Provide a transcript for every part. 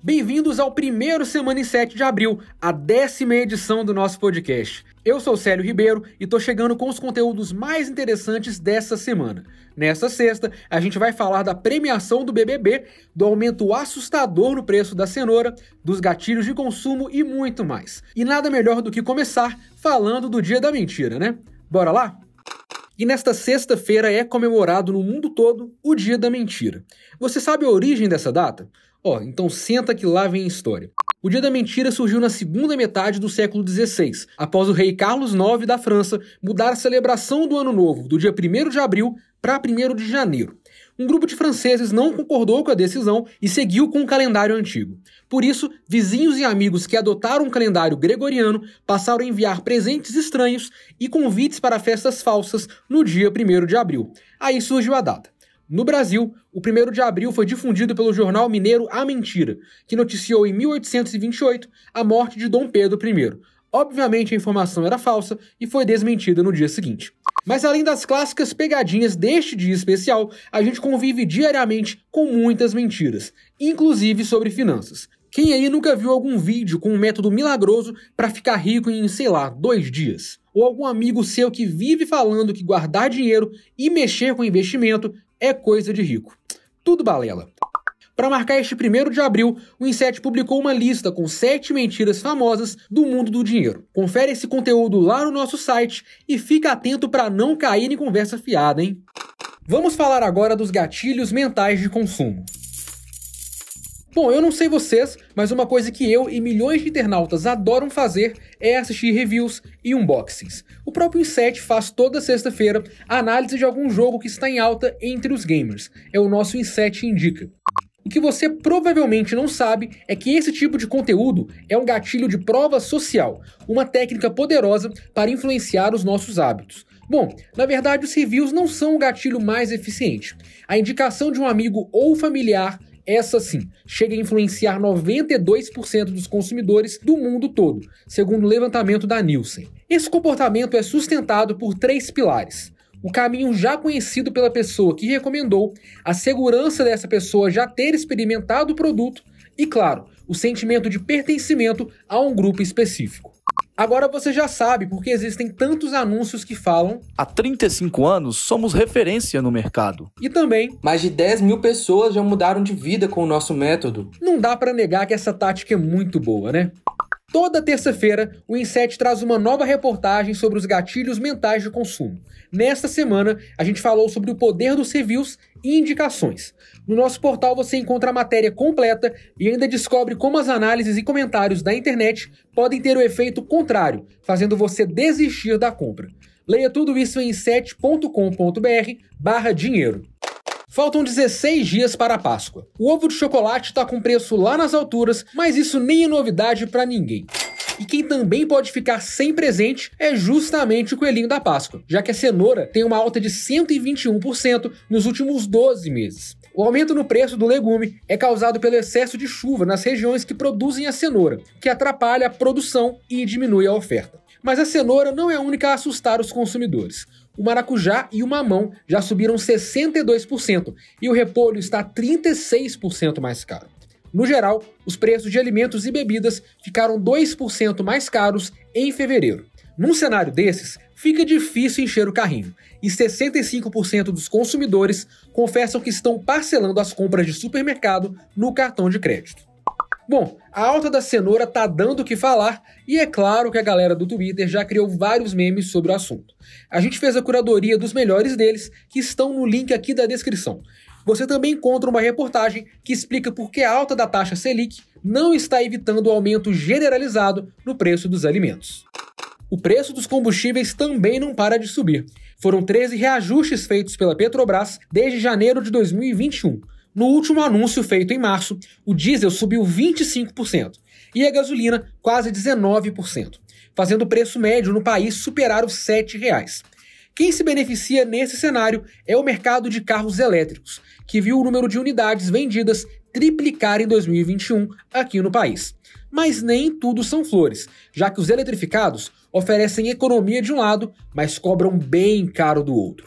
Bem-vindos ao primeiro Semana em 7 de Abril, a décima edição do nosso podcast. Eu sou Célio Ribeiro e tô chegando com os conteúdos mais interessantes dessa semana. Nesta sexta, a gente vai falar da premiação do BBB, do aumento assustador no preço da cenoura, dos gatilhos de consumo e muito mais. E nada melhor do que começar falando do Dia da Mentira, né? Bora lá? E nesta sexta-feira é comemorado no mundo todo o Dia da Mentira. Você sabe a origem dessa data? Ó, oh, então senta que lá vem a história. O Dia da Mentira surgiu na segunda metade do século XVI, após o rei Carlos IX da França mudar a celebração do Ano Novo do dia 1 de abril para 1 de janeiro. Um grupo de franceses não concordou com a decisão e seguiu com o calendário antigo. Por isso, vizinhos e amigos que adotaram um calendário gregoriano passaram a enviar presentes estranhos e convites para festas falsas no dia 1 de abril. Aí surgiu a data. No Brasil, o 1 de abril foi difundido pelo jornal mineiro A Mentira, que noticiou em 1828 a morte de Dom Pedro I. Obviamente a informação era falsa e foi desmentida no dia seguinte. Mas além das clássicas pegadinhas deste dia especial, a gente convive diariamente com muitas mentiras, inclusive sobre finanças. Quem aí nunca viu algum vídeo com um método milagroso para ficar rico em, sei lá, dois dias? Ou algum amigo seu que vive falando que guardar dinheiro e mexer com investimento é coisa de rico. Tudo balela. Para marcar este 1 de abril, o Inset publicou uma lista com 7 mentiras famosas do mundo do dinheiro. Confere esse conteúdo lá no nosso site e fica atento para não cair em conversa fiada, hein? Vamos falar agora dos gatilhos mentais de consumo. Bom, eu não sei vocês, mas uma coisa que eu e milhões de internautas adoram fazer é assistir reviews e unboxings. O próprio Inset faz toda sexta-feira a análise de algum jogo que está em alta entre os gamers. É o nosso Inset Indica. O que você provavelmente não sabe é que esse tipo de conteúdo é um gatilho de prova social, uma técnica poderosa para influenciar os nossos hábitos. Bom, na verdade, os reviews não são o gatilho mais eficiente. A indicação de um amigo ou familiar essa sim chega a influenciar 92% dos consumidores do mundo todo, segundo o levantamento da Nielsen. Esse comportamento é sustentado por três pilares. O caminho já conhecido pela pessoa que recomendou, a segurança dessa pessoa já ter experimentado o produto e, claro, o sentimento de pertencimento a um grupo específico. Agora você já sabe porque existem tantos anúncios que falam. Há 35 anos somos referência no mercado. E também. Mais de 10 mil pessoas já mudaram de vida com o nosso método. Não dá para negar que essa tática é muito boa, né? Toda terça-feira, o Inset traz uma nova reportagem sobre os gatilhos mentais de consumo. Nesta semana, a gente falou sobre o poder dos reviews e indicações. No nosso portal você encontra a matéria completa e ainda descobre como as análises e comentários da internet podem ter o efeito contrário, fazendo você desistir da compra. Leia tudo isso em 7.com.br barra dinheiro. Faltam 16 dias para a Páscoa. O ovo de chocolate está com preço lá nas alturas, mas isso nem é novidade para ninguém. E quem também pode ficar sem presente é justamente o coelhinho da Páscoa, já que a cenoura tem uma alta de 121% nos últimos 12 meses. O aumento no preço do legume é causado pelo excesso de chuva nas regiões que produzem a cenoura, que atrapalha a produção e diminui a oferta. Mas a cenoura não é a única a assustar os consumidores o maracujá e o mamão já subiram 62% e o repolho está 36% mais caro. No geral, os preços de alimentos e bebidas ficaram 2% mais caros em fevereiro. Num cenário desses, fica difícil encher o carrinho, e 65% dos consumidores confessam que estão parcelando as compras de supermercado no cartão de crédito. Bom, a alta da cenoura tá dando o que falar e é claro que a galera do Twitter já criou vários memes sobre o assunto. A gente fez a curadoria dos melhores deles, que estão no link aqui da descrição. Você também encontra uma reportagem que explica por que a alta da taxa Selic não está evitando o aumento generalizado no preço dos alimentos. O preço dos combustíveis também não para de subir. Foram 13 reajustes feitos pela Petrobras desde janeiro de 2021 no último anúncio feito em março, o diesel subiu 25% e a gasolina quase 19%, fazendo o preço médio no país superar os R$ 7,00. Quem se beneficia nesse cenário é o mercado de carros elétricos, que viu o número de unidades vendidas triplicar em 2021 aqui no país. Mas nem tudo são flores, já que os eletrificados oferecem economia de um lado, mas cobram bem caro do outro.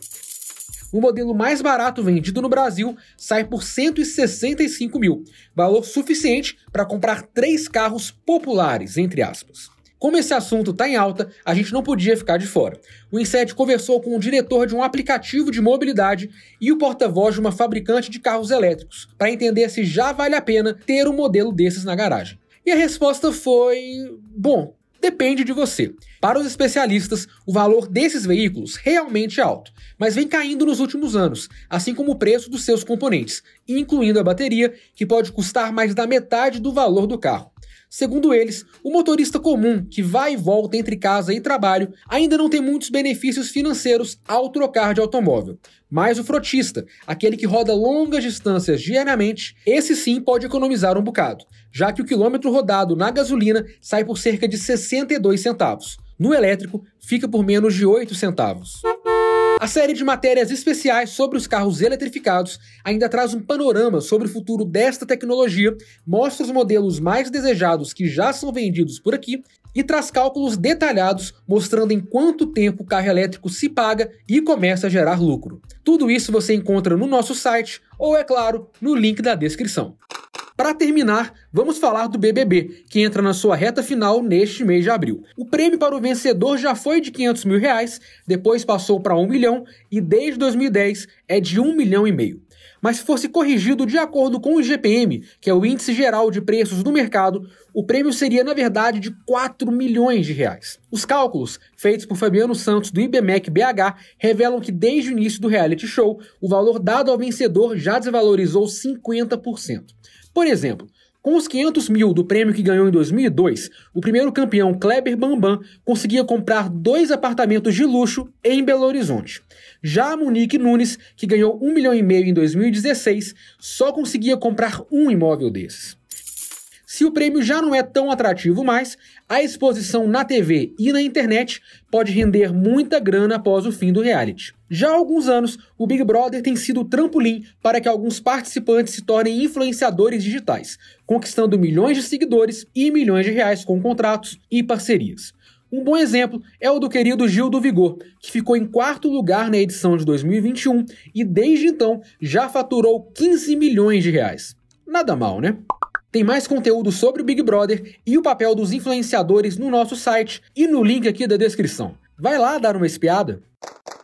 O modelo mais barato vendido no Brasil sai por 165 mil, valor suficiente para comprar três carros populares, entre aspas. Como esse assunto está em alta, a gente não podia ficar de fora. O Inset conversou com o diretor de um aplicativo de mobilidade e o porta-voz de uma fabricante de carros elétricos para entender se já vale a pena ter um modelo desses na garagem. E a resposta foi: bom, depende de você. Para os especialistas, o valor desses veículos realmente é alto, mas vem caindo nos últimos anos, assim como o preço dos seus componentes, incluindo a bateria, que pode custar mais da metade do valor do carro. Segundo eles, o motorista comum, que vai e volta entre casa e trabalho, ainda não tem muitos benefícios financeiros ao trocar de automóvel. Mas o frotista, aquele que roda longas distâncias diariamente, esse sim pode economizar um bocado, já que o quilômetro rodado na gasolina sai por cerca de 62 centavos. No elétrico, fica por menos de 8 centavos. A série de matérias especiais sobre os carros eletrificados ainda traz um panorama sobre o futuro desta tecnologia, mostra os modelos mais desejados que já são vendidos por aqui e traz cálculos detalhados mostrando em quanto tempo o carro elétrico se paga e começa a gerar lucro. Tudo isso você encontra no nosso site ou, é claro, no link da descrição. Para terminar, vamos falar do BBB, que entra na sua reta final neste mês de abril. O prêmio para o vencedor já foi de 500 mil reais, depois passou para 1 milhão e desde 2010 é de 1 milhão e meio. Mas se fosse corrigido de acordo com o IGPM, que é o Índice Geral de Preços do Mercado, o prêmio seria, na verdade, de 4 milhões de reais. Os cálculos, feitos por Fabiano Santos do IBMEC BH, revelam que desde o início do reality show, o valor dado ao vencedor já desvalorizou 50%. Por exemplo, com os 500 mil do prêmio que ganhou em 2002, o primeiro campeão Kleber Bambam conseguia comprar dois apartamentos de luxo em Belo Horizonte. Já a Monique Nunes, que ganhou um milhão e meio em 2016, só conseguia comprar um imóvel desses. Se o prêmio já não é tão atrativo mais, a exposição na TV e na internet pode render muita grana após o fim do reality. Já há alguns anos, o Big Brother tem sido o trampolim para que alguns participantes se tornem influenciadores digitais, conquistando milhões de seguidores e milhões de reais com contratos e parcerias. Um bom exemplo é o do querido Gil do Vigor, que ficou em quarto lugar na edição de 2021 e desde então já faturou 15 milhões de reais. Nada mal, né? Tem mais conteúdo sobre o Big Brother e o papel dos influenciadores no nosso site e no link aqui da descrição. Vai lá dar uma espiada.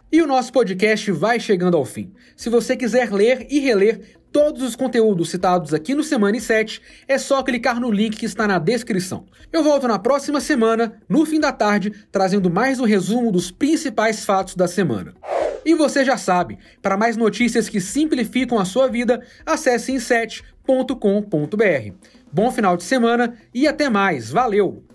E o nosso podcast vai chegando ao fim. Se você quiser ler e reler todos os conteúdos citados aqui no Semana e 7, é só clicar no link que está na descrição. Eu volto na próxima semana, no fim da tarde, trazendo mais um resumo dos principais fatos da semana. E você já sabe, para mais notícias que simplificam a sua vida, acesse em7.com.br. Bom final de semana e até mais. Valeu!